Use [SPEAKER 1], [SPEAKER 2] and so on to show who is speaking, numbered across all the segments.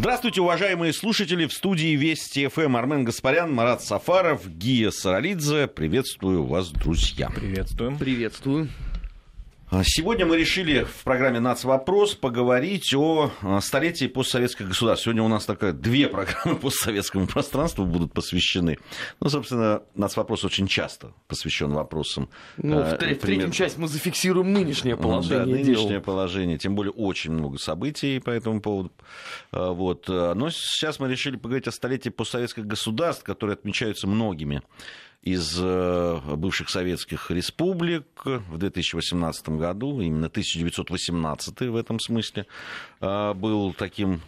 [SPEAKER 1] Здравствуйте, уважаемые слушатели. В студии Вести ФМ Армен Гаспарян, Марат Сафаров, Гия Саралидзе. Приветствую вас, друзья.
[SPEAKER 2] Приветствуем.
[SPEAKER 3] Приветствую.
[SPEAKER 1] А, сегодня мы решили в программе «Нацвопрос» поговорить о а, столетии постсоветских государств. Сегодня у нас такая две программы постсоветскому пространству будут посвящены. Ну, собственно, «Нацвопрос» очень часто посвящен вопросам.
[SPEAKER 3] Ну, в, в третьем части мы зафиксируем нынешнее положение.
[SPEAKER 1] Да, нынешнее дел. положение. Тем более очень много событий по этому поводу. А, вот. Но сейчас мы решили поговорить о столетии постсоветских государств, которые отмечаются многими из э, бывших советских республик в 2018 году, именно 1918 в этом смысле, э, был таким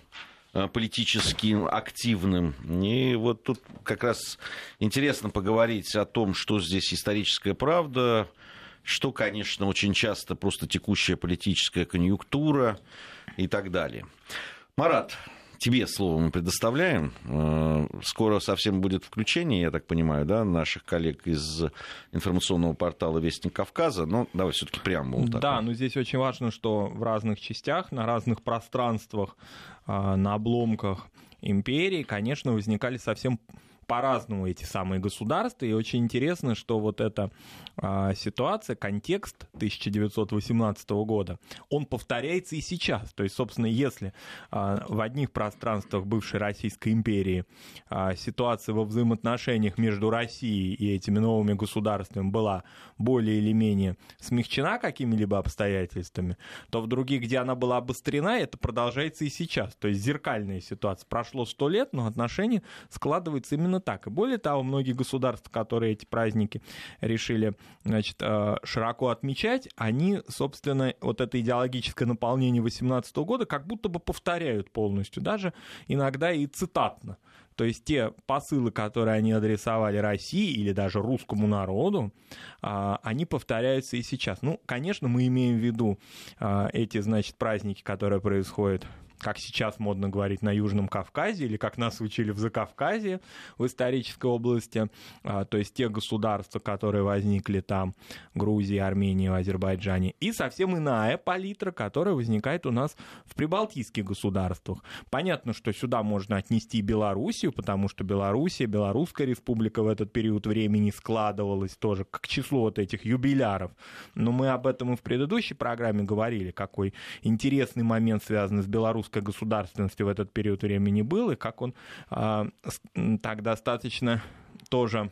[SPEAKER 1] э, политически активным. И вот тут как раз интересно поговорить о том, что здесь историческая правда, что, конечно, очень часто просто текущая политическая конъюнктура и так далее. Марат, тебе слово мы предоставляем. Э, скоро совсем будет включение, я так понимаю, да, наших коллег из информационного портала Вестник Кавказа. Но давай все-таки прямо.
[SPEAKER 2] Да, но здесь очень важно, что в разных частях, на разных пространствах, э, на обломках империи, конечно, возникали совсем по-разному эти самые государства, и очень интересно, что вот эта а, ситуация, контекст 1918 года, он повторяется и сейчас. То есть, собственно, если а, в одних пространствах бывшей Российской империи а, ситуация во взаимоотношениях между Россией и этими новыми государствами была более или менее смягчена какими-либо обстоятельствами, то в других, где она была обострена, это продолжается и сейчас. То есть зеркальная ситуация. Прошло сто лет, но отношения складываются именно так. И более того, многие государства, которые эти праздники решили значит, э, широко отмечать, они, собственно, вот это идеологическое наполнение 18 года как будто бы повторяют полностью, даже иногда и цитатно. То есть те посылы, которые они адресовали России или даже русскому народу, а, они повторяются и сейчас. Ну, конечно, мы имеем в виду а, эти, значит, праздники, которые происходят как сейчас модно говорить, на Южном Кавказе, или как нас учили в Закавказье, в исторической области, а, то есть те государства, которые возникли там, Грузия, Армения, в Азербайджане, и совсем иная палитра, которая возникает у нас в прибалтийских государствах. Понятно, что сюда можно отнести Белоруссию, потому что Белоруссия, Белорусская республика в этот период времени складывалась тоже к числу вот этих юбиляров. Но мы об этом и в предыдущей программе говорили, какой интересный момент связан с белорусской русской государственности в этот период времени был, и как он э, так достаточно тоже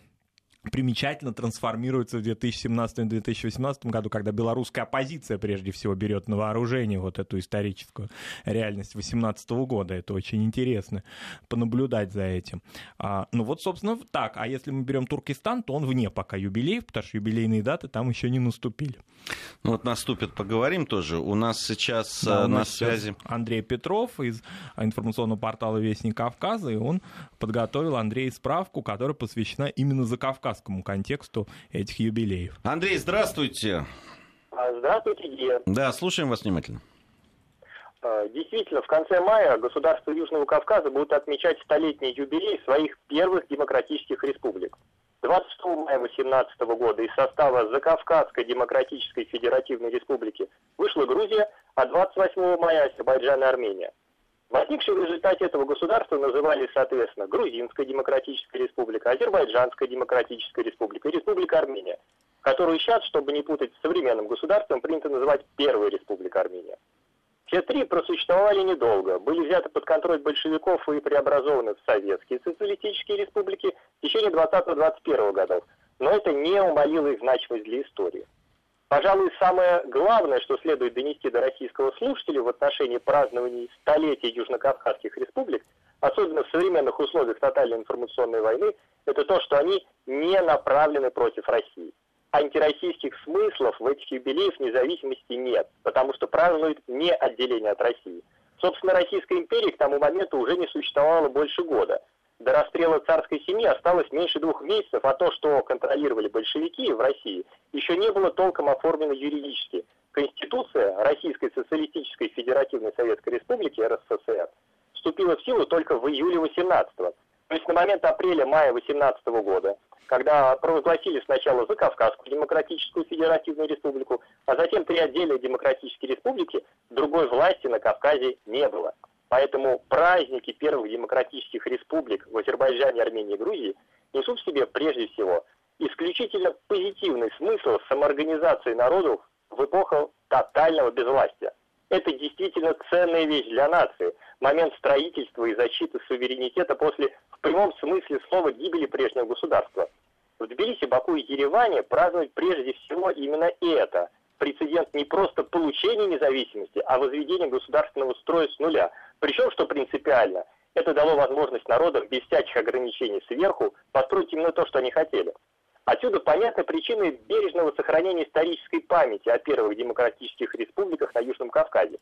[SPEAKER 2] примечательно трансформируется в 2017-2018 году, когда белорусская оппозиция прежде всего берет на вооружение вот эту историческую реальность 2018 года. Это очень интересно понаблюдать за этим. А, ну вот, собственно, так. А если мы берем Туркестан, то он вне пока юбилеев, потому что юбилейные даты там еще не наступили.
[SPEAKER 1] Ну вот наступит, поговорим тоже. У нас сейчас да, у нас на связи...
[SPEAKER 2] Андрей Петров из информационного портала «Вестник Кавказа», и он подготовил Андрей справку, которая посвящена именно за Кавказ кавказскому контексту этих юбилеев.
[SPEAKER 1] Андрей, здравствуйте.
[SPEAKER 4] А, здравствуйте, Гия.
[SPEAKER 1] Да, слушаем вас внимательно.
[SPEAKER 4] А, действительно, в конце мая государства Южного Кавказа будут отмечать столетний юбилей своих первых демократических республик. 26 мая 2018 года из состава Закавказской Демократической Федеративной Республики вышла Грузия, а 28 мая Азербайджан и Армения. Возникшие в результате этого государства назывались, соответственно, Грузинская Демократическая Республика, Азербайджанская Демократическая Республика и Республика Армения, которую сейчас, чтобы не путать с современным государством, принято называть Первая Республика Армения. Все три просуществовали недолго, были взяты под контроль большевиков и преобразованы в советские социалистические республики в течение 20-21 годов, но это не умолило их значимость для истории. Пожалуй, самое главное, что следует донести до российского слушателя в отношении празднования столетия южнокавказских республик, особенно в современных условиях тотальной информационной войны, это то, что они не направлены против России. Антироссийских смыслов в этих юбилеях независимости нет, потому что празднуют не отделение от России. Собственно, Российская империя к тому моменту уже не существовала больше года – до расстрела царской семьи осталось меньше двух месяцев, а то, что контролировали большевики в России, еще не было толком оформлено юридически. Конституция Российской Социалистической Федеративной Советской Республики РСФСР вступила в силу только в июле 18 -го. То есть на момент апреля-мая 18 -го года, когда провозгласили сначала Закавказскую Демократическую Федеративную Республику, а затем три отдельные демократические республики, другой власти на Кавказе не было. Поэтому праздники первых демократических республик в Азербайджане, Армении и Грузии несут в себе прежде всего исключительно позитивный смысл самоорганизации народов в эпоху тотального безвластия. Это действительно ценная вещь для нации, момент строительства и защиты суверенитета после, в прямом смысле слова, гибели прежнего государства. В Тбилиси, Баку и Ереване празднуют прежде всего именно это – прецедент не просто получения независимости, а возведения государственного строя с нуля. Причем, что принципиально, это дало возможность народам без всяких ограничений сверху построить именно то, что они хотели. Отсюда понятны причины бережного сохранения исторической памяти о первых демократических республиках на Южном Кавказе.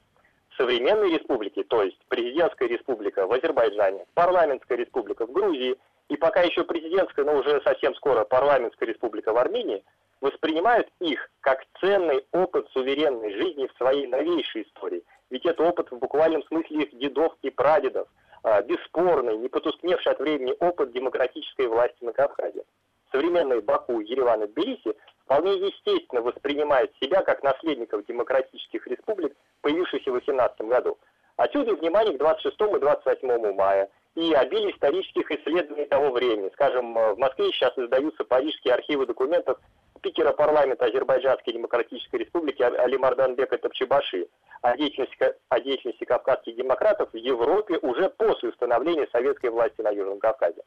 [SPEAKER 4] Современные республики, то есть президентская республика в Азербайджане, парламентская республика в Грузии и пока еще президентская, но уже совсем скоро парламентская республика в Армении, воспринимают их как ценный опыт суверенной жизни в своей новейшей истории. Ведь это опыт в буквальном смысле их дедов и прадедов, а, бесспорный, не потускневший от времени опыт демократической власти на Кавказе современные Баку, Ереван и Тбилиси вполне естественно воспринимают себя как наследников демократических республик, появившихся в 18 году. Отсюда внимание к 26 и 28 мая и обилие исторических исследований того времени. Скажем, в Москве сейчас издаются парижские архивы документов спикера парламента Азербайджанской Демократической Республики Али Марданбека Топчебаши о деятельности, о деятельности кавказских демократов в Европе уже после установления советской власти на Южном Кавказе.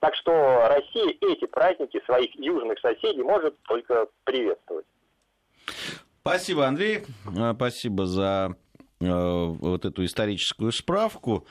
[SPEAKER 4] Так что Россия эти праздники своих южных соседей может только приветствовать.
[SPEAKER 1] Спасибо, Андрей. А, спасибо за э, вот эту историческую справку.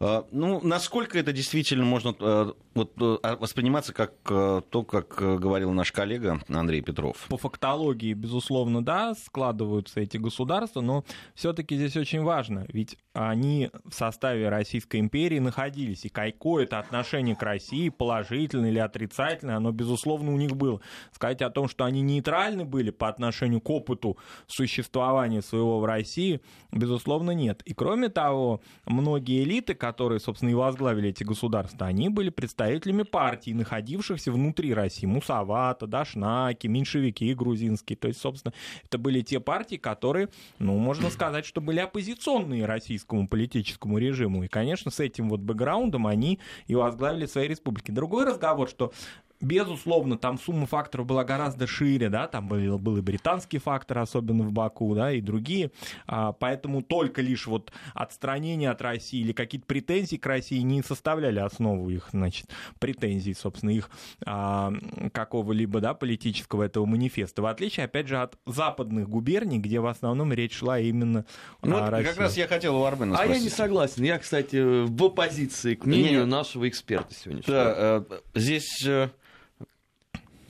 [SPEAKER 1] А, ну, насколько это действительно можно э, вот, э, а, восприниматься как э, то, как говорил наш коллега Андрей Петров?
[SPEAKER 2] По фактологии, безусловно, да, складываются эти государства, но все-таки здесь очень важно, ведь они в составе Российской империи находились, и какое-то отношение к России, положительное или отрицательное, оно, безусловно, у них было. Сказать о том, что они нейтральны были по отношению к опыту существования своего в России, безусловно, нет. И кроме того, многие элиты, которые, собственно, и возглавили эти государства, они были представителями партий, находившихся внутри России. Мусавата, Дашнаки, меньшевики грузинские. То есть, собственно, это были те партии, которые, ну, можно сказать, что были оппозиционные российскому политическому режиму. И, конечно, с этим вот бэкграундом они и возглавили свои республики. Другой разговор, что Безусловно, там сумма факторов была гораздо шире, да, там был, был и британский фактор, особенно в Баку, да, и другие, а, поэтому только лишь вот отстранение от России или какие-то претензии к России не составляли основу их, значит, претензий, собственно, их а, какого-либо, да, политического этого манифеста, в отличие, опять же, от западных губерний, где в основном речь шла именно
[SPEAKER 1] ну, о России. Как раз я хотел у Армена
[SPEAKER 3] спросить. А я не согласен, я, кстати, в оппозиции к мнению нашего эксперта сегодня.
[SPEAKER 1] Да, э, здесь э,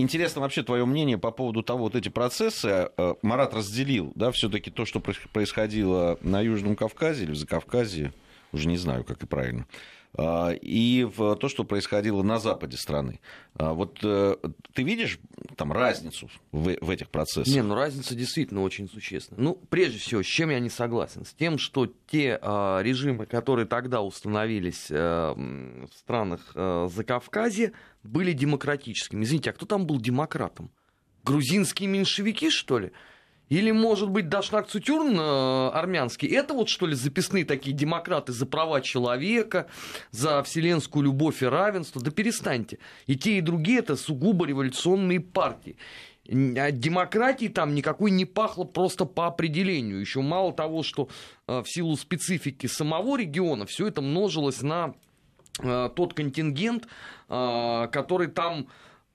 [SPEAKER 1] Интересно вообще твое мнение по поводу того, вот эти процессы э, Марат разделил, да, все-таки то, что происходило на Южном Кавказе или в Закавказье, уже не знаю, как и правильно, и в то, что происходило на западе страны. А, вот э, ты видишь там разницу в, в этих процессах?
[SPEAKER 3] Не, ну разница действительно очень существенная. Ну, прежде всего, с чем я не согласен? С тем, что те э, режимы, которые тогда установились э, в странах э, Закавказья, были демократическими. Извините, а кто там был демократом? Грузинские меньшевики, что ли? Или, может быть, Дашнак Цутюрн э, армянский, это вот, что ли, записные такие демократы за права человека, за вселенскую любовь и равенство? Да перестаньте. И те, и другие это сугубо революционные партии. А демократии там никакой не пахло просто по определению. Еще мало того, что э, в силу специфики самого региона все это множилось на э, тот контингент, э, который там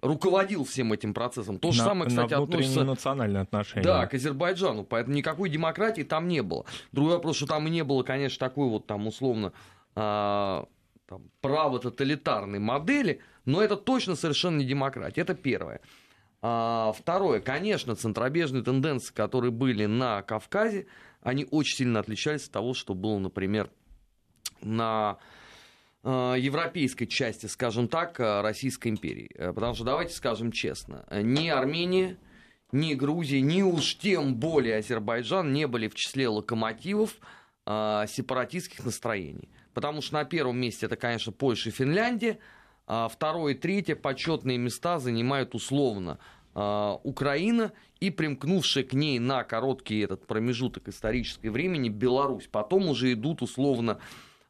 [SPEAKER 3] руководил всем этим процесом. То же на, самое, кстати,
[SPEAKER 2] на относится... национальные отношения.
[SPEAKER 3] Да, к Азербайджану. Поэтому никакой демократии там не было. Другой вопрос, что там и не было, конечно, такой вот там условно там, право-тоталитарной модели, но это точно совершенно не демократия. Это первое. А, второе, конечно, центробежные тенденции, которые были на Кавказе, они очень сильно отличались от того, что было, например, на Э, европейской части, скажем так, э, Российской империи. Э, потому что, давайте скажем честно, ни Армения, ни Грузия, ни уж тем более Азербайджан не были в числе локомотивов сепаратистских настроений. Потому что на первом месте это, конечно, Польша и Финляндия, а второе и третье почетные места занимают условно Украина и примкнувшая к ней на короткий этот промежуток исторического времени Беларусь. Потом уже идут условно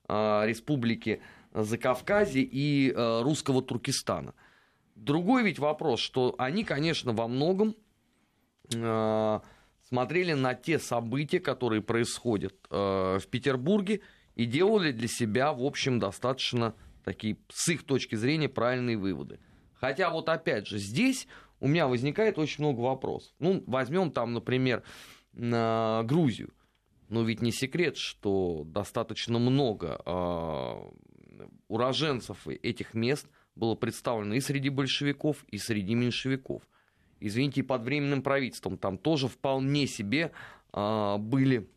[SPEAKER 3] республики Закавказья и русского Туркестана. Другой ведь вопрос, что они, конечно, во многом смотрели на те события, которые происходят в Петербурге, и делали для себя, в общем, достаточно такие, с их точки зрения, правильные выводы. Хотя вот опять же, здесь у меня возникает очень много вопросов. Ну, возьмем там, например, Грузию. Но ведь не секрет, что достаточно много э, уроженцев этих мест было представлено и среди большевиков, и среди меньшевиков. Извините, и под временным правительством там тоже вполне себе э, были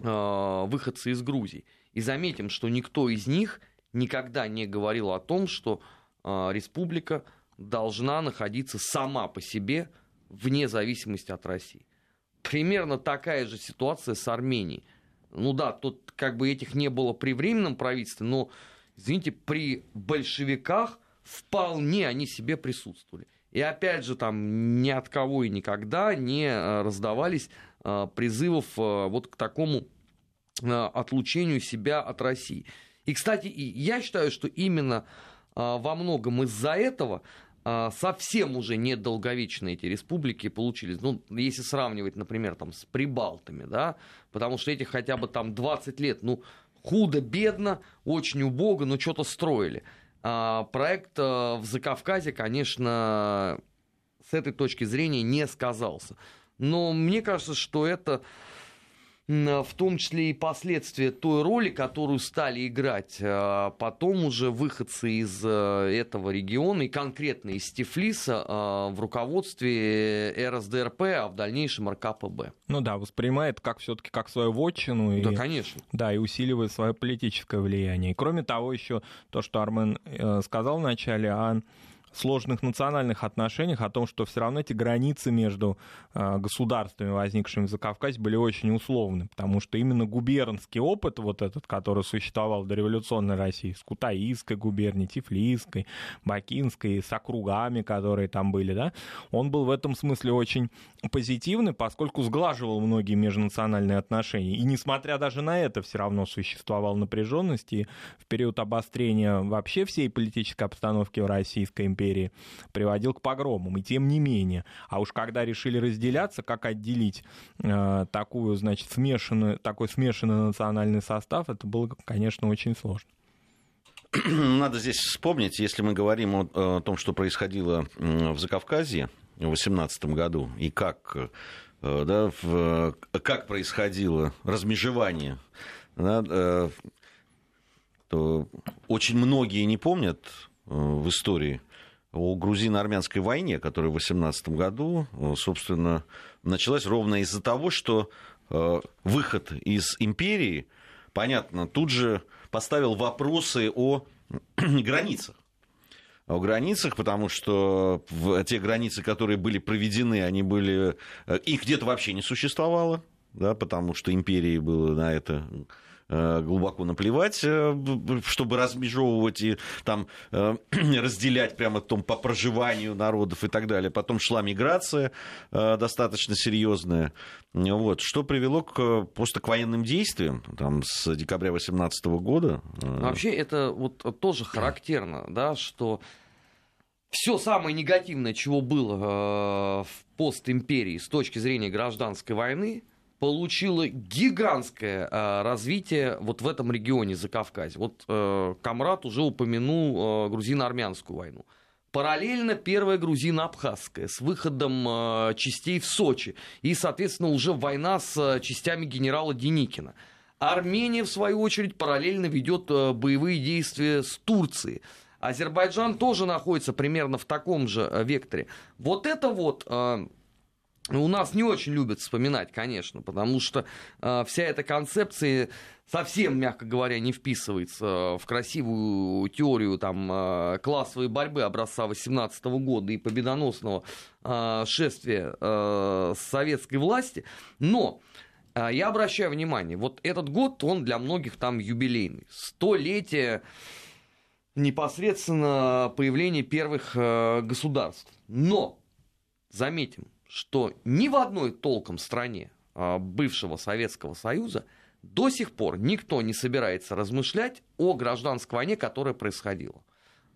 [SPEAKER 3] э, выходцы из Грузии. И заметим, что никто из них никогда не говорил о том, что э, республика должна находиться сама по себе вне зависимости от России. Примерно такая же ситуация с Арменией. Ну да, тут как бы этих не было при временном правительстве, но, извините, при большевиках вполне они себе присутствовали. И опять же, там ни от кого и никогда не э, раздавались э, призывов э, вот к такому отлучению себя от России. И, кстати, я считаю, что именно во многом из-за этого совсем уже недолговечные эти республики получились. Ну, если сравнивать, например, там, с Прибалтами, да, потому что эти хотя бы там 20 лет, ну, худо-бедно, очень убого, но что-то строили. А проект а, в Закавказье, конечно, с этой точки зрения не сказался. Но мне кажется, что это в том числе и последствия той роли, которую стали играть а, потом уже выходцы из э, этого региона, и конкретно из Тифлиса, а, в руководстве РСДРП, а в дальнейшем РКПБ.
[SPEAKER 2] Ну да, воспринимает как все-таки как свою вотчину.
[SPEAKER 3] Да, и, конечно.
[SPEAKER 2] Да, и усиливает свое политическое влияние. И кроме того, еще то, что Армен э, сказал вначале, о сложных национальных отношениях, о том, что все равно эти границы между э, государствами, возникшими в Закавказье, были очень условны, потому что именно губернский опыт, вот этот, который существовал в дореволюционной России, с Кутаисской губернией, Тифлисской, Бакинской, с округами, которые там были, да, он был в этом смысле очень позитивный, поскольку сглаживал многие межнациональные отношения. И несмотря даже на это, все равно существовала напряженность, и в период обострения вообще всей политической обстановки в Российской империи империи приводил к погромам. И тем не менее. А уж когда решили разделяться, как отделить э, такую, значит, смешанную, такой смешанный национальный состав, это было, конечно, очень сложно.
[SPEAKER 1] Надо здесь вспомнить, если мы говорим о, о том, что происходило в Закавказье в 2018 году, и как, э, да, в, как происходило размежевание, да, э, то очень многие не помнят э, в истории о грузино-армянской войне, которая в 18 году, э, собственно, началась ровно из-за того, что э, выход из империи, понятно, тут же поставил вопросы о границах. О границах, потому что те границы, которые были проведены, они были... Э, их где-то вообще не существовало, да, потому что империи было на это глубоко наплевать, э, чтобы размежевывать и там э, разделять прямо том по проживанию народов и так далее. Потом шла миграция достаточно серьезная. Вот, что привело к, просто к военным действиям там, с декабря 2018 года.
[SPEAKER 3] Вообще это вот тоже характерно, да, что все самое негативное, чего было в постимперии с точки зрения гражданской войны, получила гигантское э, развитие вот в этом регионе Закавказья. Вот э, Камрад уже упомянул э, грузино-армянскую войну. Параллельно первая грузино-абхазская с выходом э, частей в Сочи. И, соответственно, уже война с э, частями генерала Деникина. Армения, в свою очередь, параллельно ведет э, боевые действия с Турцией. Азербайджан тоже находится примерно в таком же э, векторе. Вот это вот э, у нас не очень любят вспоминать, конечно, потому что э, вся эта концепция совсем, мягко говоря, не вписывается в красивую теорию там, э, классовой борьбы образца 18 года и победоносного э, шествия э, советской власти. Но э, я обращаю внимание, вот этот год, он для многих там юбилейный. Столетие непосредственно появления первых э, государств. Но, заметим, что ни в одной толком стране а, бывшего Советского Союза до сих пор никто не собирается размышлять о гражданской войне, которая происходила.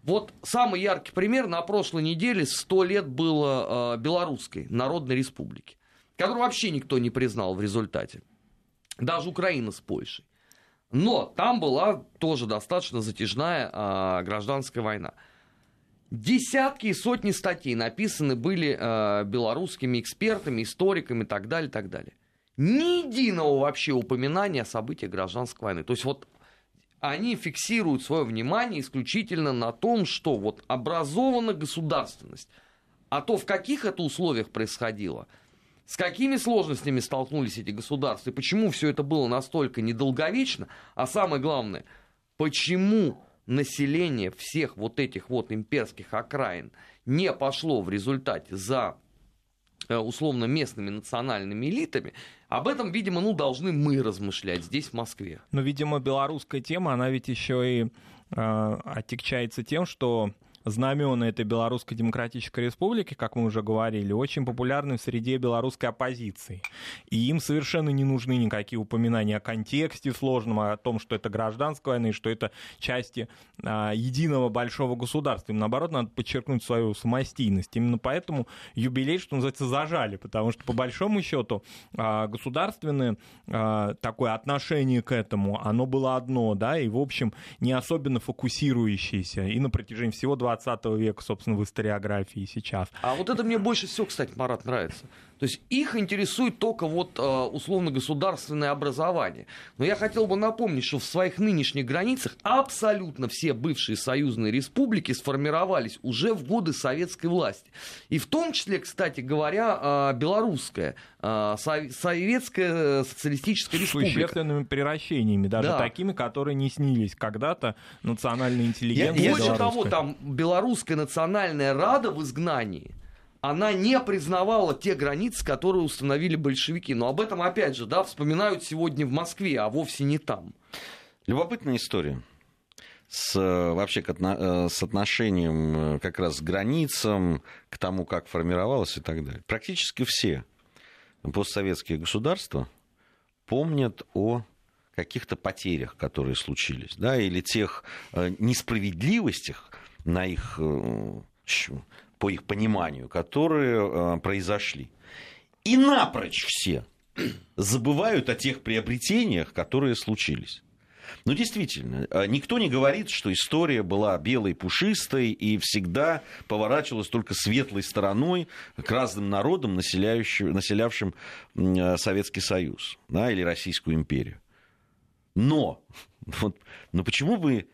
[SPEAKER 3] Вот самый яркий пример на прошлой неделе 100 лет было э, Белорусской Народной Республики, которую вообще никто не признал в результате. Даже Украина с Польшей. Но там была тоже достаточно затяжная э, гражданская война. Десятки и сотни статей написаны были э, белорусскими экспертами, историками и так далее, так далее. Ни единого вообще упоминания о событиях гражданской войны. То есть вот они фиксируют свое внимание исключительно на том, что вот образована государственность. А то, в каких это условиях происходило, с какими сложностями столкнулись эти государства, и почему все это было настолько недолговечно, а самое главное, почему население всех вот этих вот имперских окраин не пошло в результате за э, условно местными национальными элитами, об этом, видимо, ну, должны мы размышлять здесь, в Москве.
[SPEAKER 2] Но, видимо, белорусская тема, она ведь еще и э, отягчается тем, что знамена этой Белорусской Демократической Республики, как мы уже говорили, очень популярны в среде белорусской оппозиции. И им совершенно не нужны никакие упоминания о контексте сложном, о том, что это гражданская война и что это части а, единого большого государства. Им, наоборот, надо подчеркнуть свою самостийность. Именно поэтому юбилей, что называется, зажали, потому что, по большому счету, а, государственное а, такое отношение к этому, оно было одно, да, и, в общем, не особенно фокусирующееся. И на протяжении всего 20 20 века, собственно, в историографии сейчас.
[SPEAKER 3] А вот это мне больше всего, кстати, Марат, нравится. То есть их интересует только вот э, условно государственное образование. Но я хотел бы напомнить, что в своих нынешних границах абсолютно все бывшие союзные республики сформировались уже в годы советской власти. И в том числе, кстати говоря, э, белорусская, э, советская социалистическая республика. С
[SPEAKER 2] существенными превращениями, даже да. такими, которые не снились когда-то национальной интеллигенции.
[SPEAKER 3] Больше того, там белорусская национальная рада в изгнании она не признавала те границы, которые установили большевики. Но об этом, опять же, да, вспоминают сегодня в Москве, а вовсе не там.
[SPEAKER 1] Любопытная история с, вообще э, с отношением э, как раз к границам, к тому, как формировалось и так далее. Практически все постсоветские государства помнят о каких-то потерях, которые случились, да, или тех э, несправедливостях на их по их пониманию, которые э, произошли. И напрочь все забывают о тех приобретениях, которые случились. Но действительно, э, никто не говорит, что история была белой, пушистой и всегда поворачивалась только светлой стороной к разным народам, населявшим э, Советский Союз да, или Российскую империю. Но, вот, но почему бы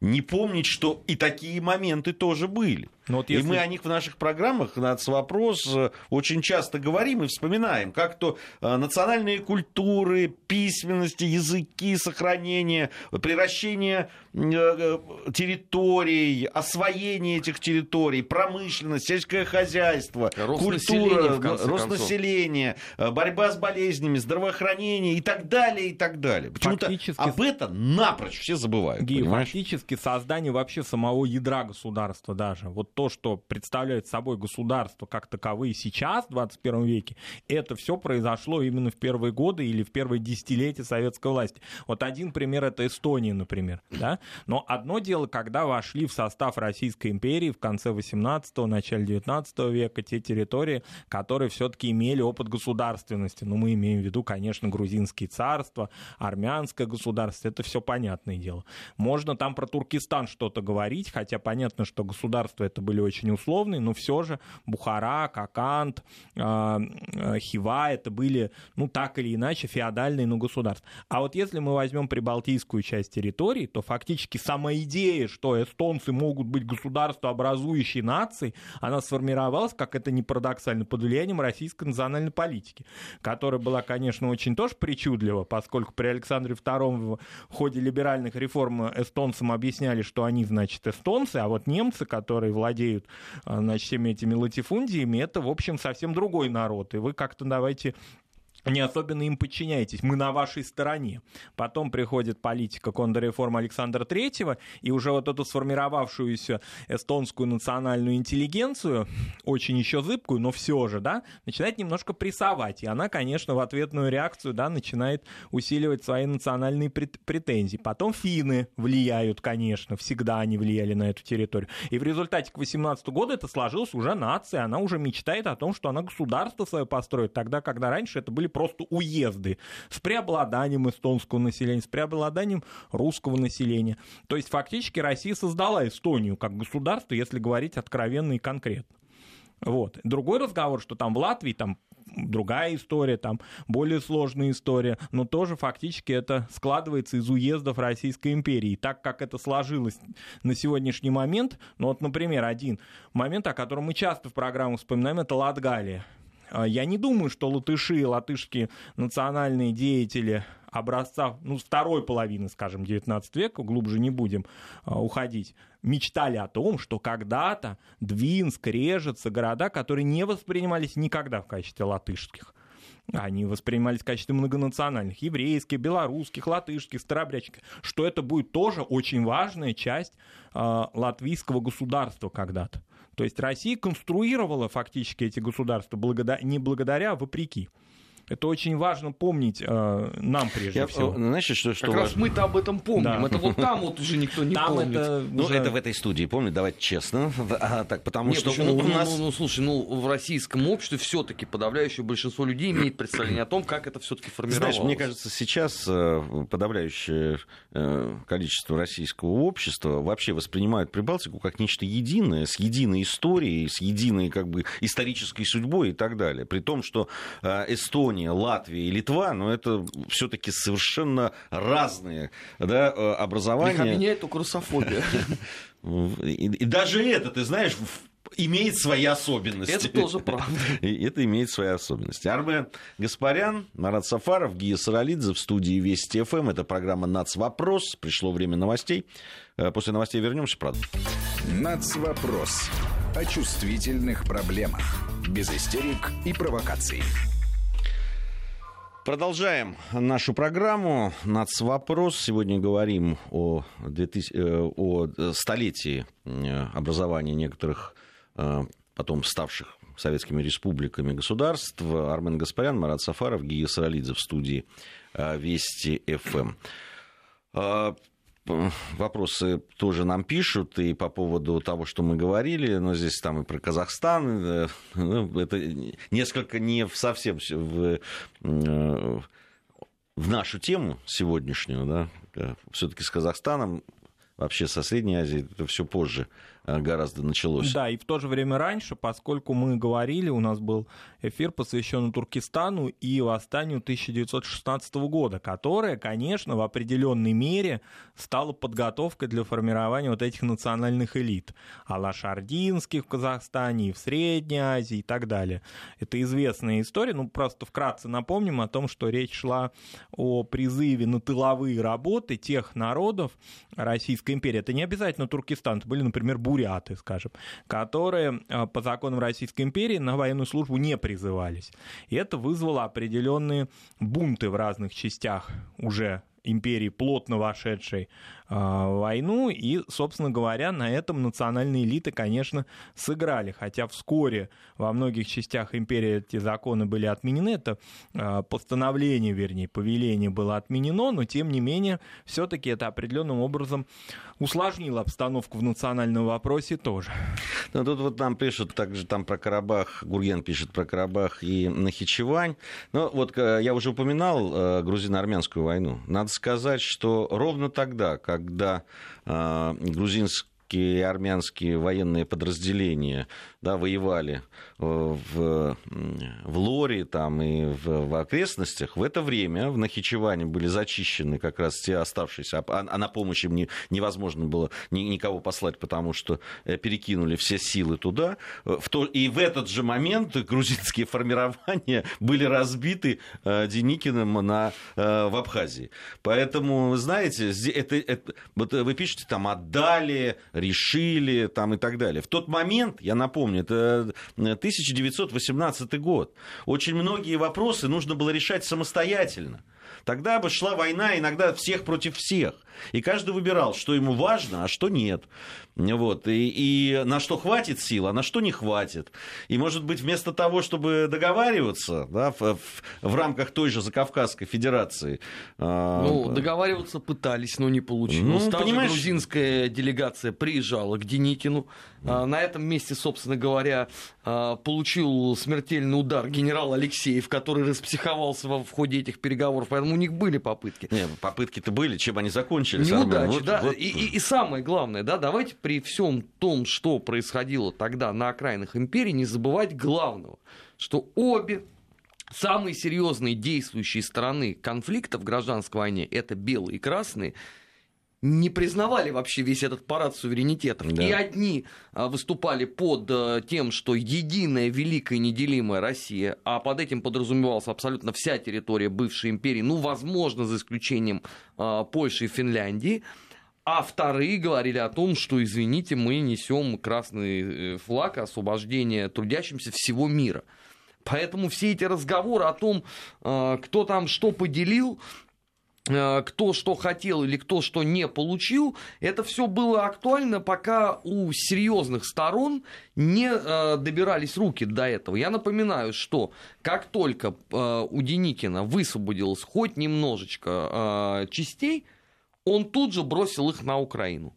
[SPEAKER 1] не помнить, что и такие моменты тоже были? Но ну, вот если... И мы о них в наших программах «Нац. вопрос» э, очень часто говорим и вспоминаем, как то э, национальные культуры, письменности, языки, сохранение, превращение э, территорий, освоение этих территорий, промышленность, сельское хозяйство, рост культура, рост населения, борьба с болезнями, здравоохранение и так далее, и так далее. Почему-то фактически... об этом напрочь все забывают.
[SPEAKER 2] Гей, фактически создание вообще самого ядра государства даже. Вот то, что представляет собой государство как таковые сейчас, в 21 веке, это все произошло именно в первые годы или в первые десятилетия советской власти. Вот один пример это Эстония, например. Да? Но одно дело, когда вошли в состав Российской империи в конце 18-го, начале 19 века те территории, которые все-таки имели опыт государственности. Ну, мы имеем в виду, конечно, грузинские царства, армянское государство, это все понятное дело. Можно там про Туркестан что-то говорить, хотя понятно, что государство это были очень условные, но все же Бухара, Какант, а, а, Хива, это были, ну, так или иначе, феодальные, ну, государства. А вот если мы возьмем прибалтийскую часть территории, то фактически сама идея, что эстонцы могут быть государствообразующей нацией, она сформировалась, как это не парадоксально, под влиянием российской национальной политики, которая была, конечно, очень тоже причудлива, поскольку при Александре II в ходе либеральных реформ эстонцам объясняли, что они, значит, эстонцы, а вот немцы, которые владеют а, значит, всеми этими латифундиями, это, в общем, совсем другой народ. И вы как-то давайте не особенно им подчиняетесь, мы на вашей стороне. Потом приходит политика контрреформы Александра Третьего, и уже вот эту сформировавшуюся эстонскую национальную интеллигенцию, очень еще зыбкую, но все же, да, начинает немножко прессовать. И она, конечно, в ответную реакцию, да, начинает усиливать свои национальные претензии. Потом финны влияют, конечно, всегда они влияли на эту территорию. И в результате к 18 году это сложилась уже нация, она уже мечтает о том, что она государство свое построит, тогда, когда раньше это были просто уезды с преобладанием эстонского населения, с преобладанием русского населения. То есть фактически Россия создала Эстонию как государство, если говорить откровенно и конкретно. Вот. Другой разговор, что там в Латвии там другая история, там более сложная история, но тоже фактически это складывается из уездов Российской империи. Так как это сложилось на сегодняшний момент, ну вот, например, один момент, о котором мы часто в программах вспоминаем, это Латгалия. А, я не думаю, что латыши, латышские национальные деятели образца, ну, второй половины, скажем, 19 века, глубже не будем а, уходить, мечтали о том, что когда-то Двинск, Режица, города, которые не воспринимались никогда в качестве латышских, они воспринимались в качестве многонациональных, еврейских, белорусских, латышских, старобрядских, что это будет тоже очень важная часть э, латвийского государства когда-то. То есть Россия конструировала фактически эти государства благодаря, не благодаря, а вопреки. Это очень важно помнить э, нам прежде Я, всего.
[SPEAKER 3] Знаешь, что, что как важно? раз мы-то об этом помним. Да. Это вот там вот уже никто не там помнит.
[SPEAKER 1] Это ну, уже... это в этой студии, помню, давайте честно. А, так, потому Нет, что
[SPEAKER 3] почему, у ну, нас... Ну, ну, слушай, ну, в российском обществе все-таки подавляющее большинство людей имеет представление о том, как это все-таки формировалось.
[SPEAKER 1] Знаешь, мне кажется, сейчас э, подавляющее э, количество российского общества вообще воспринимают Прибалтику как нечто единое, с единой историей, с единой как бы исторической судьбой и так далее. При том, что Эстония Эстония, Латвия и Литва, но это все-таки совершенно разные да, э, образования. Их
[SPEAKER 3] объединяет только русофобия.
[SPEAKER 1] И даже это, ты знаешь, имеет свои особенности.
[SPEAKER 3] Это тоже правда.
[SPEAKER 1] И это имеет свои особенности. Армен Гаспарян, Марат Сафаров, Гия Саралидзе в студии Вести ФМ. Это программа «Нацвопрос». Пришло время новостей. Э, после новостей вернемся, правда.
[SPEAKER 5] «Нацвопрос» о чувствительных проблемах. Без истерик и провокаций.
[SPEAKER 1] Продолжаем нашу программу «Нацвопрос». Сегодня говорим о, 2000, э, о столетии э, образования некоторых э, потом ставших советскими республиками государств. Армен Гаспарян, Марат Сафаров, Гия Саралидзе в студии Вести ФМ вопросы тоже нам пишут и по поводу того, что мы говорили, но здесь там и про Казахстан, э, ну, это несколько не совсем в, э, в нашу тему сегодняшнюю, да, э, все-таки с Казахстаном, вообще со Средней Азией, это все позже гораздо началось.
[SPEAKER 2] Да, и в то же время раньше, поскольку мы говорили, у нас был эфир, посвященный Туркестану и восстанию 1916 года, которое, конечно, в определенной мере стало подготовкой для формирования вот этих национальных элит. Алашардинских в Казахстане, и в Средней Азии и так далее. Это известная история, ну просто вкратце напомним о том, что речь шла о призыве на тыловые работы тех народов Российской империи. Это не обязательно Туркестан, это были, например, буряты, скажем, которые э, по законам Российской империи на военную службу не призывались. И это вызвало определенные бунты в разных частях уже империи, плотно вошедшей войну, и, собственно говоря, на этом национальные элиты, конечно, сыграли, хотя вскоре во многих частях империи эти законы были отменены, это а, постановление, вернее, повеление было отменено, но, тем не менее, все-таки это определенным образом усложнило обстановку в национальном вопросе тоже.
[SPEAKER 1] Ну, тут вот нам пишут также там про Карабах, Гурген пишет про Карабах и Нахичевань. Ну, вот э, я уже упоминал э, грузино-армянскую войну. Надо сказать, что ровно тогда, как когда э, грузинские и армянские военные подразделения да, воевали э, в, в Лоре там, и в, в окрестностях, в это время в Нахичеване были зачищены как раз те оставшиеся, а, а на помощь им не, невозможно было ни, никого послать, потому что э, перекинули все силы туда. В то, и в этот же момент грузинские формирования были разбиты э, Деникиным на, в Абхазии. Поэтому, знаете, это, это, вот вы пишете там, отдали решили там и так далее. В тот момент, я напомню, это 1918 год, очень многие вопросы нужно было решать самостоятельно. Тогда бы шла война иногда всех против всех. И каждый выбирал, что ему важно, а что нет. Вот. И, и на что хватит сил, а на что не хватит. И, может быть, вместо того, чтобы договариваться да, в, в, в рамках той же Закавказской Федерации...
[SPEAKER 3] А, ну, договариваться пытались, но не получилось. Ну, Та понимаешь... грузинская делегация приезжала к Деникину. Mm. На этом месте, собственно говоря, а, получил смертельный удар генерал Алексеев, который распсиховался в ходе этих переговоров. Поэтому у них были попытки.
[SPEAKER 1] Не, попытки-то были. Чем они закончились?
[SPEAKER 3] Неудачи, вот, да. Вот... И, и, и самое главное, да, давайте при всем том, что происходило тогда на окраинах империи, не забывать главного, что обе самые серьезные действующие стороны конфликта в гражданской войне, это белые и красные, не признавали вообще весь этот парад суверенитетов. Да. И одни а, выступали под а, тем, что единая, великая, неделимая Россия, а под этим подразумевалась абсолютно вся территория бывшей империи, ну, возможно, за исключением а, Польши и Финляндии. А вторые говорили о том, что, извините, мы несем красный э, флаг освобождения трудящимся всего мира. Поэтому все эти разговоры о том, э, кто там что поделил, э, кто что хотел или кто что не получил, это все было актуально, пока у серьезных сторон не добирались руки до этого. Я напоминаю, что как только у Деникина высвободилось хоть немножечко частей, он тут же бросил их на Украину.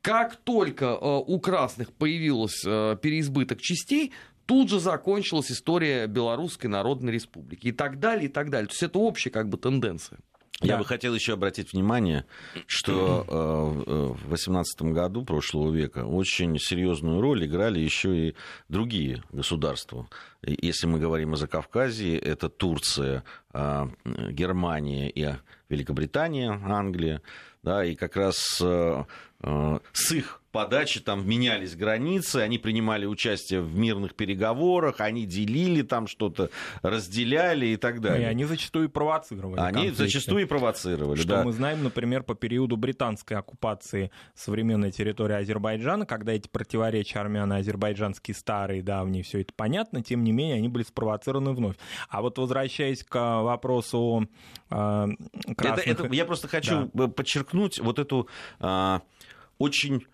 [SPEAKER 3] Как только э, у красных появился э, переизбыток частей, тут же закончилась история Белорусской Народной Республики и так далее, и так далее. То есть это общая как бы тенденция.
[SPEAKER 1] Я да. бы хотел еще обратить внимание, что э, в 18 году прошлого века очень серьезную роль играли еще и другие государства. Если мы говорим о Закавказье, это Турция, а, Германия и Великобритания, Англия, да, и как раз э, э, с их подачи там менялись границы, они принимали участие в мирных переговорах, они делили там что-то, разделяли и так далее.
[SPEAKER 2] И они зачастую провоцировали.
[SPEAKER 1] Они конфликты. зачастую провоцировали,
[SPEAKER 2] Что
[SPEAKER 1] да.
[SPEAKER 2] мы знаем, например, по периоду британской оккупации современной территории Азербайджана, когда эти противоречия армяно-азербайджанские старые, давние, все это понятно, тем не менее они были спровоцированы вновь. А вот возвращаясь к вопросу
[SPEAKER 1] э, красных... это, это, Я просто хочу да. подчеркнуть вот эту э, очень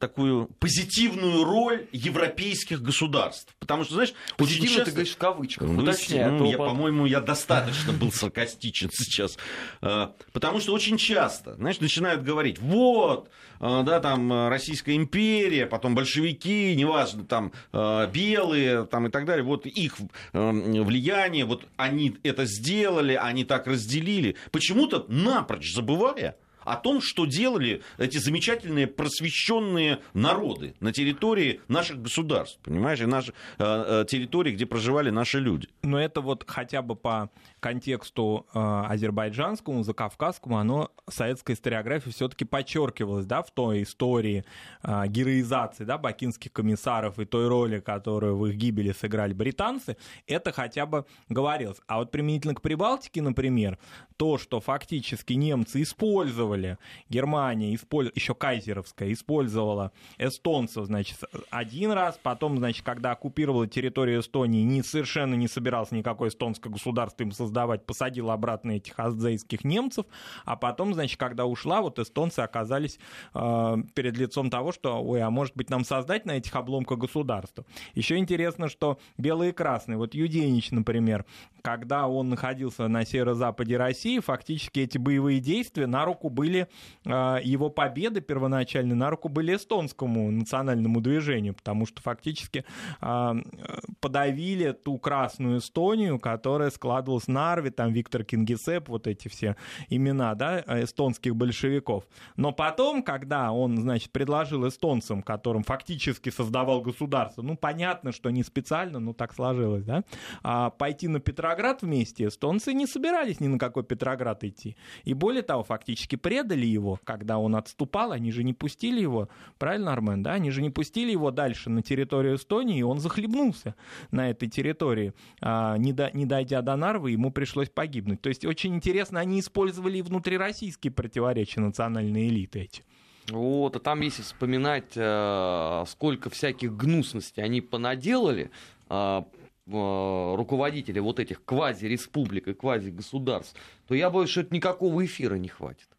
[SPEAKER 1] такую позитивную роль европейских государств. Потому что, знаешь,
[SPEAKER 3] Позитивно очень часто... ты говоришь в кавычках. Ну,
[SPEAKER 1] Уточняй, ну, я, по-моему, я достаточно был саркастичен сейчас. А, потому что очень часто, знаешь, начинают говорить, вот, а, да, там Российская империя, потом большевики, неважно, там а, белые, там и так далее, вот их влияние, вот они это сделали, они так разделили. Почему-то напрочь забывая, о том, что делали эти замечательные просвещенные народы на территории наших государств, понимаешь, и наших э, э, территорий, где проживали наши люди.
[SPEAKER 2] Но это вот хотя бы по контексту э, азербайджанскому, закавказскому, оно советской историографии все-таки подчеркивалось, да, в той истории э, героизации, да, бакинских комиссаров и той роли, которую в их гибели сыграли британцы, это хотя бы говорилось. А вот применительно к Прибалтике, например, то, что фактически немцы использовали, Германия, использ... еще кайзеровская, использовала. Эстонцев, значит, один раз, потом, значит, когда оккупировала территорию Эстонии, не, совершенно не собирался никакое эстонское государство им создавать, посадила обратно этих аздзейских немцев, а потом, значит, когда ушла, вот эстонцы оказались э, перед лицом того, что, ой, а может быть нам создать на этих обломках государство. Еще интересно, что белые и красные, вот Юденич, например, когда он находился на северо-западе России, фактически эти боевые действия на руку были, э, его победы первоначально на руку были эстонскому национальному движению, потому что фактически э, подавили ту красную Эстонию, которая складывалась Нарви, там Виктор Кингисепп, вот эти все имена, да, эстонских большевиков. Но потом, когда он, значит, предложил эстонцам, которым фактически создавал государство, ну, понятно, что не специально, но так сложилось, да, а пойти на Петроград вместе, эстонцы не собирались ни на какой Петроград идти. И более того, фактически предали его, когда он отступал, они же не пустили его, правильно, Армен, да, они же не пустили его дальше на территорию Эстонии, и он захлебнулся на этой территории, а, не, до, не дойдя до Нарвы, ему пришлось погибнуть. То есть очень интересно, они использовали и внутрироссийские противоречия национальной элиты эти.
[SPEAKER 3] Вот, а там, если вспоминать, э, сколько всяких гнусностей они понаделали, э, э, руководители вот этих квази-республик и квази-государств, то я боюсь, что это никакого эфира не хватит.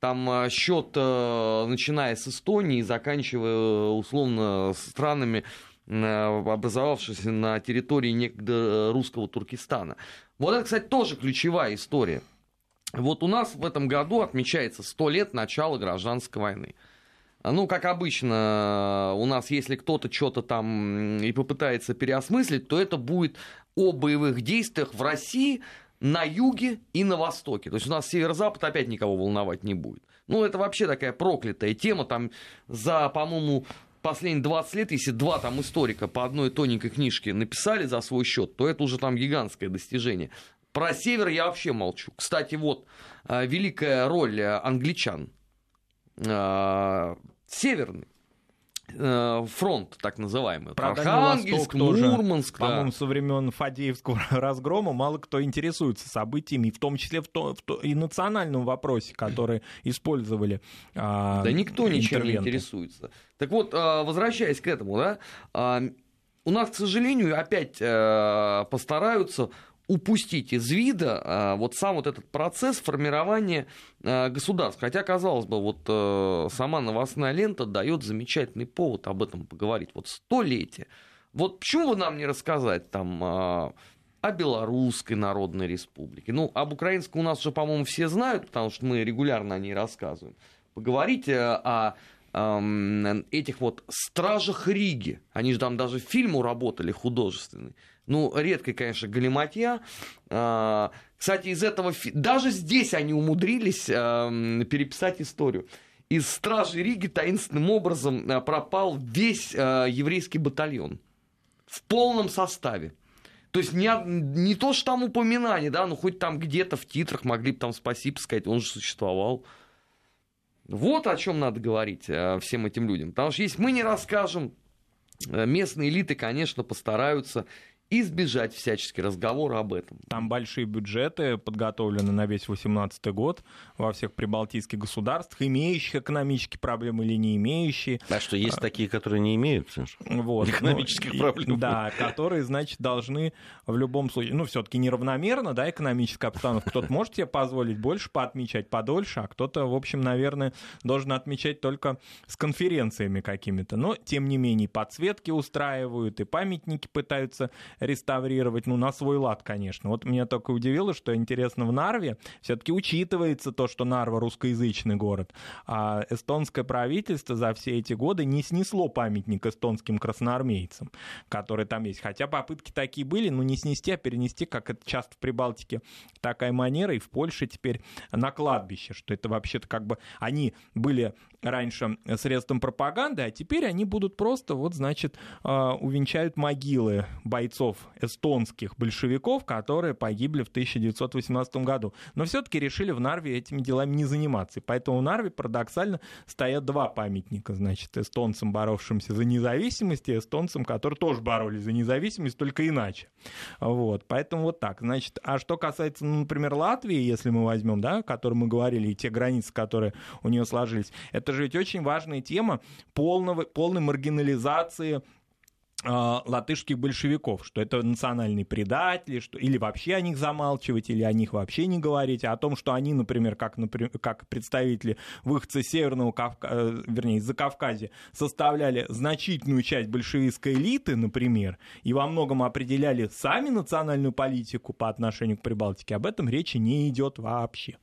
[SPEAKER 3] Там счет, начиная с Эстонии, заканчивая, условно, странами, образовавшимися на территории некогда русского Туркестана. Вот это, кстати, тоже ключевая история. Вот у нас в этом году отмечается 100 лет начала гражданской войны. Ну, как обычно, у нас, если кто-то что-то там и попытается переосмыслить, то это будет о боевых действиях в России на юге и на востоке. То есть у нас северо-запад опять никого волновать не будет. Ну, это вообще такая проклятая тема. Там за, по-моему, последние 20 лет, если два там историка по одной тоненькой книжке написали за свой счет, то это уже там гигантское достижение. Про север я вообще молчу. Кстати, вот э, великая роль э, англичан. Э, северный фронт, так называемый.
[SPEAKER 2] Про
[SPEAKER 3] Архангельск, Мурманск.
[SPEAKER 2] Да. По-моему, со времен Фадеевского разгрома мало кто интересуется событиями, в том числе в то, в то, и национальном вопросе, который использовали
[SPEAKER 3] а, Да никто ничем не интересуется. Так вот, возвращаясь к этому, да, у нас, к сожалению, опять постараются упустить из вида а, вот сам вот этот процесс формирования а, государств. Хотя, казалось бы, вот а, сама новостная лента дает замечательный повод об этом поговорить. Вот столетие. Вот почему бы нам не рассказать там а, о Белорусской Народной Республике? Ну, об украинской у нас уже, по-моему, все знают, потому что мы регулярно о ней рассказываем. Поговорить о этих вот стражах Риги. Они же там даже фильму работали художественный. Ну, редкая, конечно, галиматья. А, кстати, из этого... Даже здесь они умудрились переписать историю. Из стражи Риги таинственным образом а, пропал весь а, еврейский батальон. В полном составе. То есть не, не то, что там упоминание, да, ну хоть там где-то в титрах могли бы там спасибо сказать, он же существовал. Вот о чем надо говорить всем этим людям. Потому что если мы не расскажем, местные элиты, конечно, постараются избежать всячески разговора об этом.
[SPEAKER 2] Там большие бюджеты подготовлены на весь 2018 год во всех прибалтийских государствах, имеющих экономические проблемы или не имеющие.
[SPEAKER 1] А что, есть такие, которые не имеют
[SPEAKER 2] вот,
[SPEAKER 1] экономических ну, проблем?
[SPEAKER 2] Да, которые, значит, должны в любом случае, ну, все-таки неравномерно, да, экономическая обстановка. Кто-то может себе позволить больше поотмечать, подольше, а кто-то, в общем, наверное, должен отмечать только с конференциями какими-то. Но, тем не менее, подсветки устраивают, и памятники пытаются реставрировать, ну, на свой лад, конечно. Вот меня только удивило, что интересно, в Нарве все-таки учитывается то, что Нарва русскоязычный город, а эстонское правительство за все эти годы не снесло памятник эстонским красноармейцам, которые там есть. Хотя попытки такие были, но не снести, а перенести, как это часто в Прибалтике такая манера, и в Польше теперь на кладбище, что это вообще-то как бы они были раньше средством пропаганды, а теперь они будут просто, вот, значит, а, увенчают могилы бойцов эстонских большевиков, которые погибли в 1918 году. Но все-таки решили в Нарве этими делами не заниматься. И поэтому в Нарве парадоксально стоят два памятника, значит, эстонцам, боровшимся за независимость, и эстонцам, которые тоже боролись за независимость, только иначе. Вот, поэтому вот так. Значит, а что касается, ну, например, Латвии, если мы возьмем, да, о которой мы говорили, и те границы, которые у нее сложились, это же ведь очень важная тема полного, полной маргинализации а, латышских большевиков, что это национальные предатели, что, или вообще о них замалчивать, или о них вообще не говорить, а о том, что они, например, как, например, как представители выходца Северного Кавказа, э, вернее, из-за Кавказа, составляли значительную часть большевистской элиты, например, и во многом определяли сами национальную политику по отношению к Прибалтике, об этом речи не идет вообще.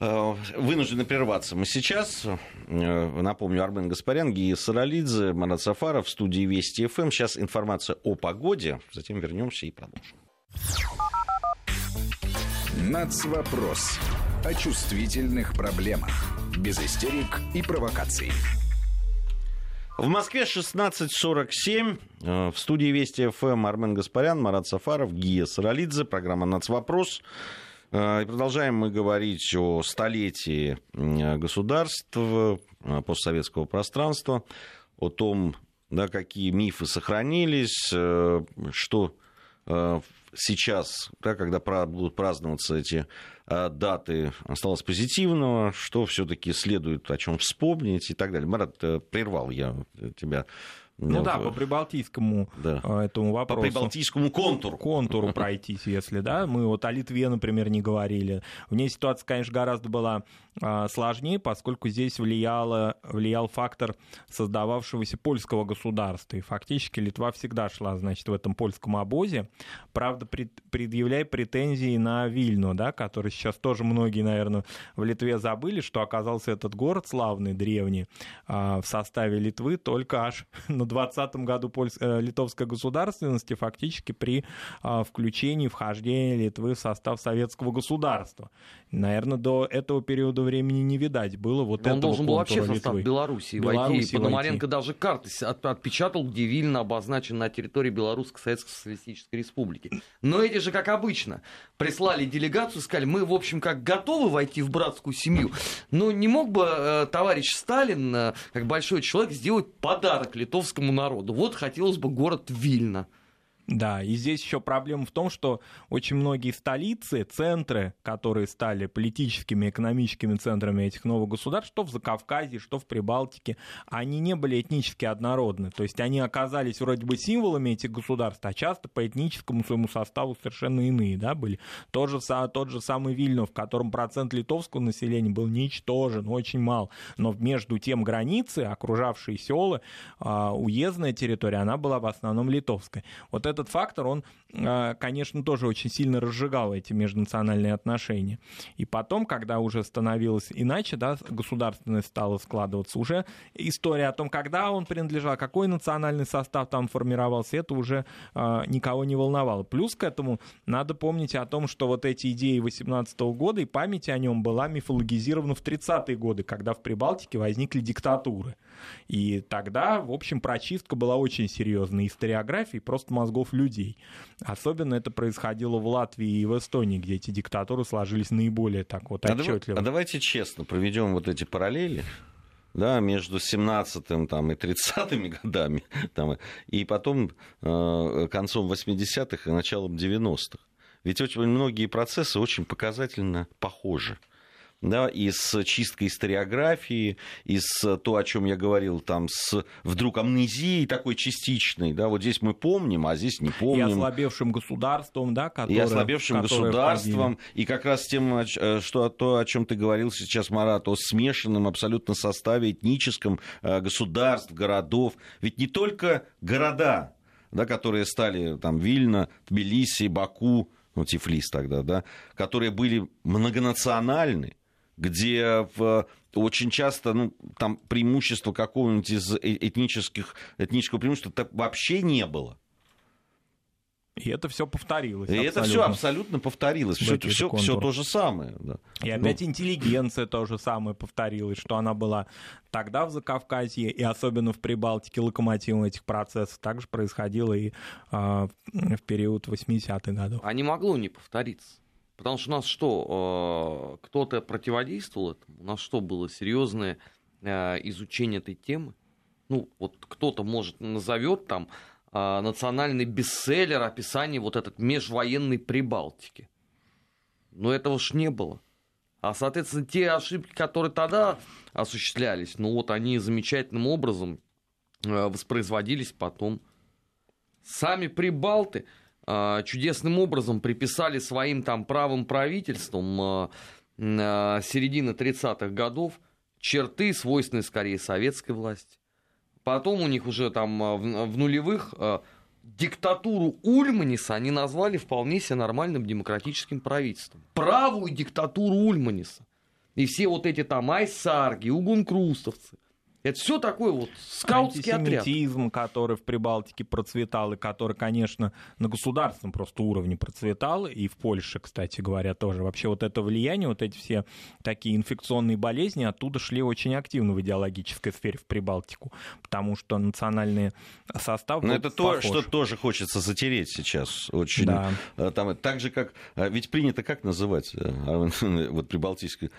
[SPEAKER 1] Э, вынуждены прерваться. Мы сейчас, э, напомню, Армен Гаспарян, Гия Саралидзе, Марат Сафаров в студии Вести ФМ. Сейчас информация о погоде, затем вернемся и продолжим.
[SPEAKER 5] Нацвопрос. О чувствительных проблемах. Без истерик и провокаций.
[SPEAKER 1] В Москве 16.47. Э, в студии Вести ФМ Армен Гаспарян, Марат Сафаров, Гия Саралидзе. Программа «Нацвопрос». Э, и продолжаем мы говорить о столетии государств э, постсоветского пространства, о том, да, какие мифы сохранились, э, что э, сейчас, да, когда будут праздноваться эти э, даты, осталось позитивного, что все-таки следует о чем вспомнить и так далее. Марат, прервал я тебя
[SPEAKER 2] ну да, по прибалтийскому да. Э, этому вопросу.
[SPEAKER 1] По прибалтийскому контуру.
[SPEAKER 2] Контуру пройтись, если, да. Мы вот о Литве, например, не говорили. В ней ситуация, конечно, гораздо была а, сложнее, поскольку здесь влияло, влиял фактор создававшегося польского государства. И фактически Литва всегда шла, значит, в этом польском обозе. Правда, предъявляя претензии на Вильну, да, который сейчас тоже многие, наверное, в Литве забыли, что оказался этот город славный, древний, а, в составе Литвы только аж на 20 году польс... Э, литовской государственности фактически при а, включении, вхождении Литвы в состав советского государства. Наверное, до этого периода времени не видать было вот
[SPEAKER 3] Он
[SPEAKER 2] этого
[SPEAKER 3] должен был вообще в состав Литвы. Белоруссии, войти. Пономаренко войти. даже карты отпечатал, где Вильна обозначен на территории Белорусской Советской Социалистической Республики. Но эти же, как обычно, прислали делегацию, сказали, мы, в общем, как готовы войти в братскую семью, но не мог бы э, товарищ Сталин, э, как большой человек, сделать подарок литовскому русскому народу. Вот хотелось бы город Вильна.
[SPEAKER 2] Да, и здесь еще проблема в том, что очень многие столицы, центры, которые стали политическими, экономическими центрами этих новых государств, что в Закавказье, что в Прибалтике, они не были этнически однородны. То есть они оказались вроде бы символами этих государств, а часто по этническому своему составу совершенно иные да, были. Тот же, тот же самый Вильнюс, в котором процент литовского населения был ничтожен, очень мал. Но между тем границы, окружавшие села, а, уездная территория, она была в основном литовской. Вот это этот фактор, он, а, конечно, тоже очень сильно разжигал эти межнациональные отношения. И потом, когда уже становилось иначе, да, государственность стала складываться, уже история о том, когда он принадлежал, какой национальный состав там формировался, это уже э, никого не волновало. Плюс к этому надо помнить о том, что вот эти идеи 18 года и память о нем была мифологизирована в 30-е годы, когда в Прибалтике возникли диктатуры. И тогда, в общем, прочистка была очень серьезной историографии просто мозгов людей. Особенно это происходило в Латвии и в Эстонии, где эти диктатуры сложились наиболее так вот отчетливо.
[SPEAKER 1] А, а давайте честно проведем вот эти параллели да, между 17-м там, и 30-ми годами, там, и потом э, концом 80-х и началом 90-х. Ведь очень многие процессы очень показательно похожи да, и с чисткой историографии, и с то, о чем я говорил, там, с вдруг амнезией такой частичной, да, вот здесь мы помним, а здесь не помним.
[SPEAKER 2] И ослабевшим государством, да,
[SPEAKER 1] которое, И ослабевшим государством, входили. и как раз тем, э, что то, о чем ты говорил сейчас, Марат, о смешанном абсолютно составе этническом э, государств, городов. Ведь не только города, да, которые стали там Вильна, Тбилиси, Баку, ну, Тифлис тогда, да, которые были многонациональны, где в, очень часто ну, там преимущество какого-нибудь из э, этнических, этнического преимущества вообще не было.
[SPEAKER 2] И это все повторилось.
[SPEAKER 1] И абсолютно. это все абсолютно повторилось. Все, все, все то же самое. Да.
[SPEAKER 2] И опять ну. интеллигенция то же самое повторилась, что она была тогда в Закавказье, и особенно в Прибалтике локомотивом этих процессов. Также происходило и э, в период 80-х годов.
[SPEAKER 3] А не могло не повториться. Потому что у нас что, э, кто-то противодействовал этому? У нас что, было серьезное э, изучение этой темы? Ну, вот кто-то, может, назовет там э, национальный бестселлер описание вот этот межвоенной Прибалтики. Но этого ж не было. А, соответственно, те ошибки, которые тогда осуществлялись, ну вот они замечательным образом воспроизводились потом. Сами прибалты, чудесным образом приписали своим там правым правительством а, а, середины 30-х годов черты, свойственные скорее советской власти. Потом у них уже там в нулевых диктатуру Ульманиса они назвали вполне себе нормальным демократическим правительством. Правую диктатуру Ульманиса. И все вот эти там айсарги, угункрустовцы – это все такой вот скаутский
[SPEAKER 2] Антисемитизм, отряд. который в Прибалтике процветал, и который, конечно, на государственном просто уровне процветал, и в Польше, кстати говоря, тоже. Вообще вот это влияние, вот эти все такие инфекционные болезни оттуда шли очень активно в идеологической сфере в Прибалтику, потому что национальный состав
[SPEAKER 1] Но это то, что тоже хочется затереть сейчас. Очень. Да. Э, там, так же, как... Э, ведь принято как называть э, вот прибалтийское?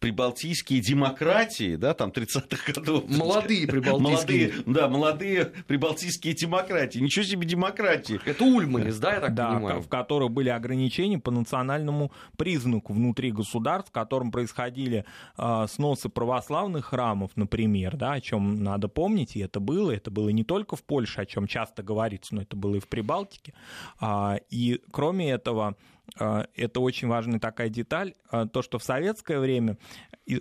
[SPEAKER 1] Прибалтийские демократии, да, там 30-х годов.
[SPEAKER 3] Молодые прибалтийские.
[SPEAKER 1] Молодые, да, молодые прибалтийские демократии. Ничего себе демократии.
[SPEAKER 3] Это Ульманис, да, я так
[SPEAKER 2] да,
[SPEAKER 3] понимаю?
[SPEAKER 2] в которых были ограничения по национальному признаку внутри государств, в котором происходили э, сносы православных храмов, например, да, о чем надо помнить, и это было, это было не только в Польше, о чем часто говорится, но это было и в Прибалтике. А, и кроме этого, это очень важная такая деталь, а, то, что в советское время,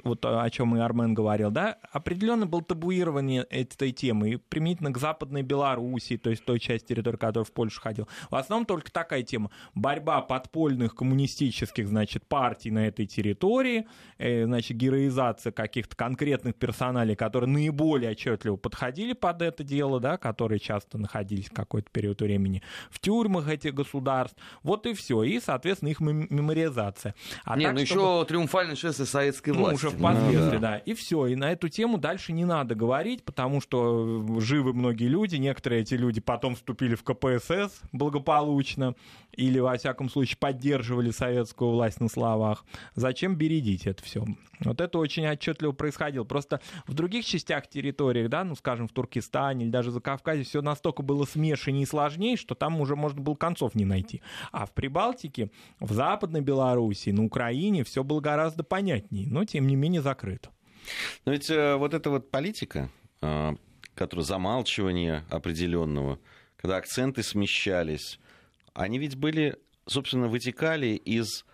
[SPEAKER 2] вот о чем и Армен говорил, да, определенно было табуирование этой темы, и применительно к Западной Белоруссии, то есть той части территории, которая в Польшу ходил. В основном только такая тема. Борьба подпольных коммунистических, значит, партий на этой территории, э, значит, героизация каких-то конкретных персоналей, которые наиболее отчетливо подходили под это дело, да, которые часто находились в какой-то период времени в тюрьмах этих государств. Вот и все. И, соответственно, их мемориазация.
[SPEAKER 3] А Не, так, ну чтобы... еще триумфальное шествие советской
[SPEAKER 2] ну, уже впоследствии, ну, да. да. И все. И на эту тему дальше не надо говорить, потому что живы многие люди. Некоторые эти люди потом вступили в КПСС благополучно или, во всяком случае, поддерживали советскую власть на словах. Зачем бередить это все? Вот это очень отчетливо происходило. Просто в других частях территории, да, ну, скажем, в Туркестане или даже за Кавказе, все настолько было смешаннее и сложнее, что там уже можно было концов не найти. А в Прибалтике, в Западной Белоруссии, на Украине все было гораздо понятнее, но тем не менее закрыто.
[SPEAKER 1] Но ведь э, вот эта вот политика, э, которая замалчивание определенного, когда акценты смещались, они ведь были, собственно, вытекали из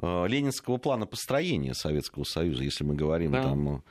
[SPEAKER 1] э, ленинского плана построения Советского Союза, если мы говорим да. там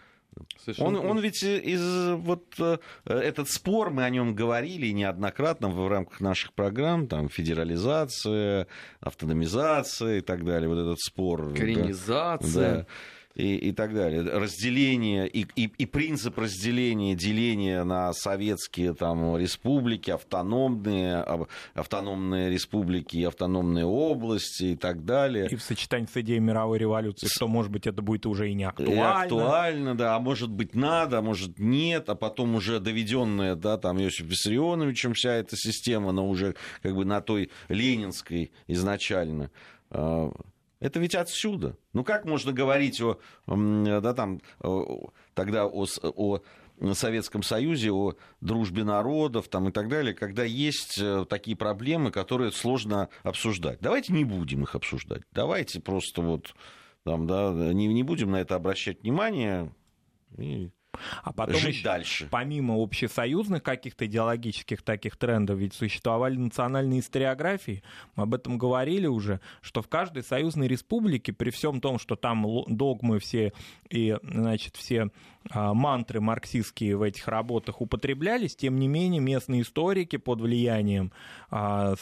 [SPEAKER 1] он, он ведь из вот этот спор мы о нем говорили неоднократно в рамках наших программ, там федерализация, автономизация и так далее, вот этот спор.
[SPEAKER 3] Коренизация.
[SPEAKER 1] Да и, и так далее. Разделение и, и, и принцип разделения, деления на советские там, республики, автономные, автономные республики и автономные области и так далее.
[SPEAKER 2] И в сочетании с идеей мировой революции, что, может быть, это будет уже и не актуально. И
[SPEAKER 1] актуально, да, а может быть надо, а может нет, а потом уже доведенная, да, там, Иосифом Виссарионовичем вся эта система, но уже как бы на той ленинской изначально а, это ведь отсюда. Ну как можно говорить о, да, там, тогда о, о Советском Союзе, о дружбе народов там, и так далее, когда есть э, такие проблемы, которые сложно обсуждать. Давайте не будем их обсуждать. Давайте просто вот там, да, не, не будем на это обращать внимание. И
[SPEAKER 2] а потом жить дальше. Помимо общесоюзных каких-то идеологических таких трендов, ведь существовали национальные историографии, мы об этом говорили уже, что в каждой союзной республике, при всем том, что там догмы все и, значит, все а, мантры марксистские в этих работах употреблялись, тем не менее местные историки под влиянием а,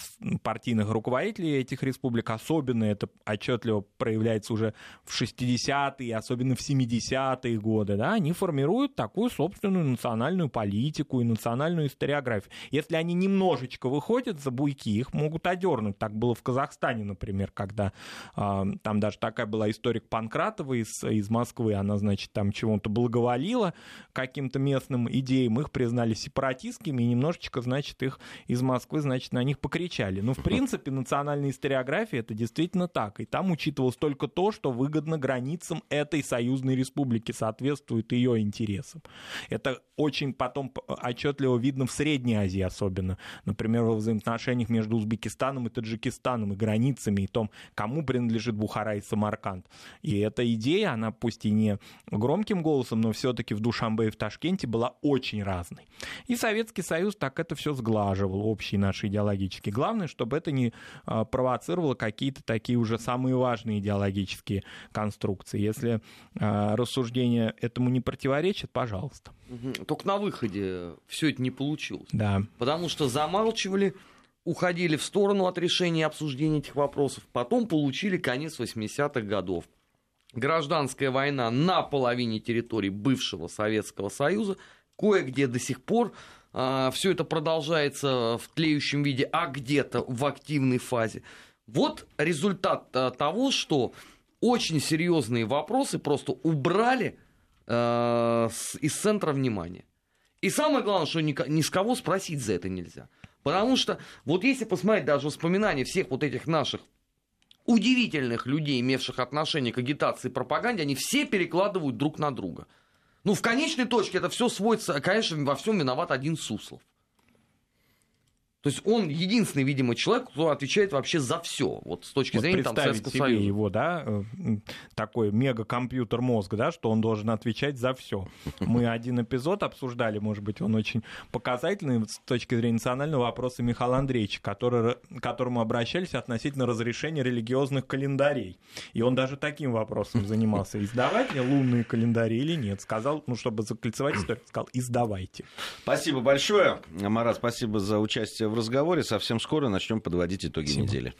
[SPEAKER 2] партийных руководителей этих республик, особенно это отчетливо проявляется уже в 60-е, особенно в 70-е годы, да, они формируют такую собственную национальную политику и национальную историографию. Если они немножечко выходят за буйки, их могут одернуть. Так было в Казахстане, например, когда а, там даже такая была историк Панкратова из, из Москвы, она, значит, там чего-то благоволила каким-то местным идеям, их признали сепаратистскими, и немножечко, значит, их из Москвы, значит, на них покричали. Но, в принципе, национальная историография — это действительно так. И там учитывалось только то, что выгодно границам этой союзной республики, соответствует ее интересам. Это очень потом отчетливо видно в Средней Азии особенно. Например, во взаимоотношениях между Узбекистаном и Таджикистаном, и границами, и том, кому принадлежит Бухара и Самарканд. И эта идея, она пусть и не громким голосом, но все все-таки в Душамбе и в Ташкенте была очень разной. И Советский Союз так это все сглаживал, общий наш идеологический. Главное, чтобы это не а, провоцировало какие-то такие уже самые важные идеологические конструкции. Если а, рассуждения этому не противоречат, пожалуйста.
[SPEAKER 3] Только на выходе все это не получилось.
[SPEAKER 2] Да.
[SPEAKER 3] Потому что замалчивали уходили в сторону от решения и обсуждения этих вопросов, потом получили конец 80-х годов гражданская война на половине территории бывшего Советского Союза, кое-где до сих пор э, а, все это продолжается в тлеющем виде, а где-то в активной фазе. Вот результат а, того, что очень серьезные вопросы просто убрали э, с, из центра внимания. И самое главное, что ни, ни с кого спросить за это нельзя. Потому что вот если посмотреть даже воспоминания всех вот этих наших удивительных людей, имевших отношение к агитации и пропаганде, они все перекладывают друг на друга. Ну, в конечной точке это все сводится, конечно, во всем виноват один Суслов. То есть он единственный, видимо, человек, кто отвечает вообще за все, вот с точки
[SPEAKER 2] вот
[SPEAKER 3] зрения там,
[SPEAKER 2] представить
[SPEAKER 3] Советского
[SPEAKER 2] себе
[SPEAKER 3] Союза.
[SPEAKER 2] его, да, э, такой мегакомпьютер мозг, да, что он должен отвечать за все. Мы один эпизод обсуждали, может быть, он очень показательный с точки зрения национального вопроса Михаила Андреевича, который, к которому обращались относительно разрешения религиозных календарей. И он даже таким вопросом занимался. Издавать ли лунные календари или нет? Сказал, ну, чтобы закольцевать историю, сказал, издавайте.
[SPEAKER 1] Спасибо большое. Марат, спасибо за участие в разговоре. Совсем скоро начнем подводить итоги
[SPEAKER 2] Спасибо.
[SPEAKER 1] недели.